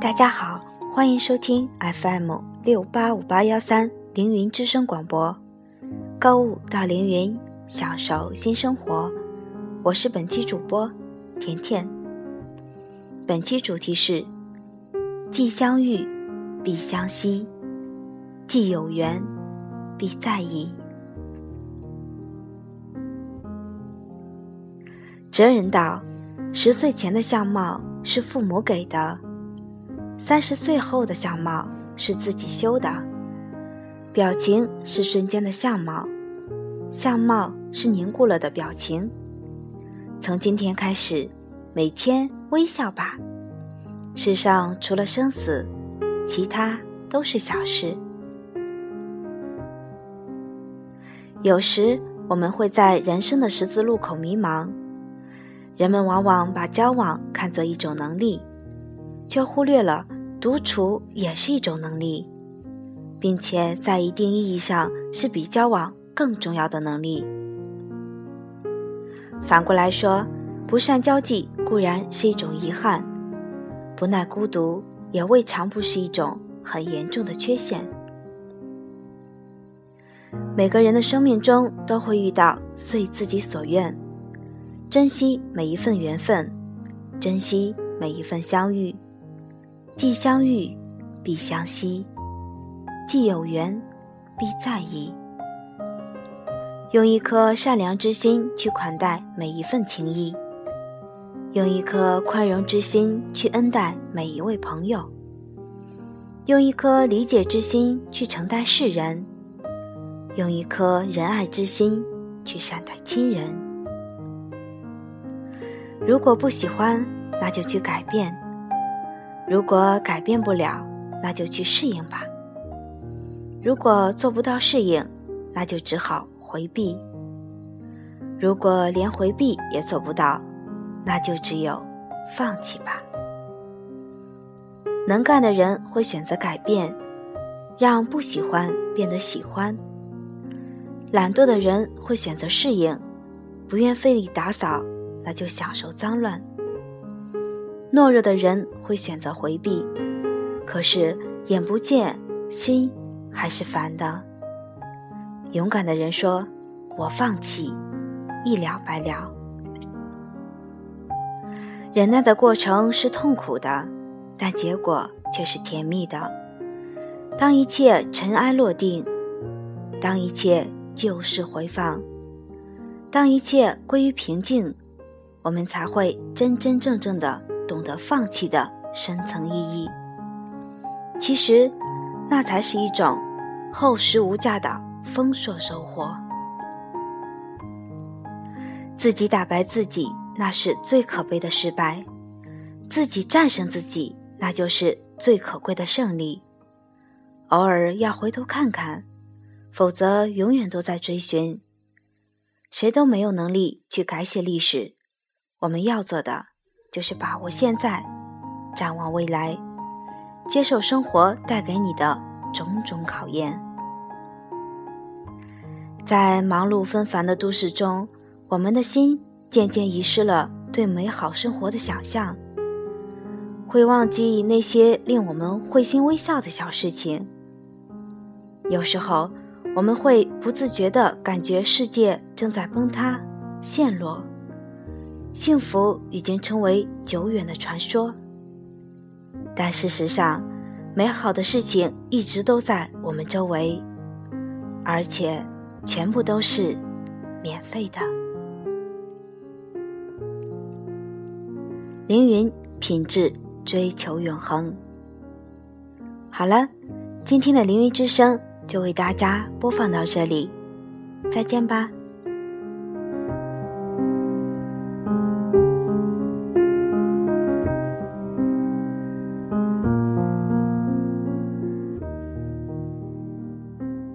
大家好，欢迎收听 FM 六八五八幺三凌云之声广播，购物到凌云，享受新生活。我是本期主播甜甜。本期主题是：既相遇，必相惜；既有缘，必在意。哲人道：十岁前的相貌是父母给的。三十岁后的相貌是自己修的，表情是瞬间的相貌，相貌是凝固了的表情。从今天开始，每天微笑吧。世上除了生死，其他都是小事。有时我们会在人生的十字路口迷茫，人们往往把交往看作一种能力。却忽略了独处也是一种能力，并且在一定意义上是比交往更重要的能力。反过来说，不善交际固然是一种遗憾，不耐孤独也未尝不是一种很严重的缺陷。每个人的生命中都会遇到遂自己所愿，珍惜每一份缘分，珍惜每一份相遇。既相遇，必相惜；既有缘，必在意。用一颗善良之心去款待每一份情谊，用一颗宽容之心去恩待每一位朋友，用一颗理解之心去承待世人，用一颗仁爱之心去善待亲人。如果不喜欢，那就去改变。如果改变不了，那就去适应吧。如果做不到适应，那就只好回避。如果连回避也做不到，那就只有放弃吧。能干的人会选择改变，让不喜欢变得喜欢；懒惰的人会选择适应，不愿费力打扫，那就享受脏乱。懦弱的人会选择回避，可是眼不见心还是烦的。勇敢的人说：“我放弃，一了百了。”忍耐的过程是痛苦的，但结果却是甜蜜的。当一切尘埃落定，当一切旧事回放，当一切归于平静，我们才会真真正正的。懂得放弃的深层意义，其实那才是一种厚实无价的丰硕收获。自己打败自己，那是最可悲的失败；自己战胜自己，那就是最可贵的胜利。偶尔要回头看看，否则永远都在追寻。谁都没有能力去改写历史，我们要做的。就是把握现在，展望未来，接受生活带给你的种种考验。在忙碌纷繁的都市中，我们的心渐渐遗失了对美好生活的想象，会忘记那些令我们会心微笑的小事情。有时候，我们会不自觉地感觉世界正在崩塌、陷落。幸福已经成为久远的传说，但事实上，美好的事情一直都在我们周围，而且全部都是免费的。凌云品质追求永恒。好了，今天的凌云之声就为大家播放到这里，再见吧。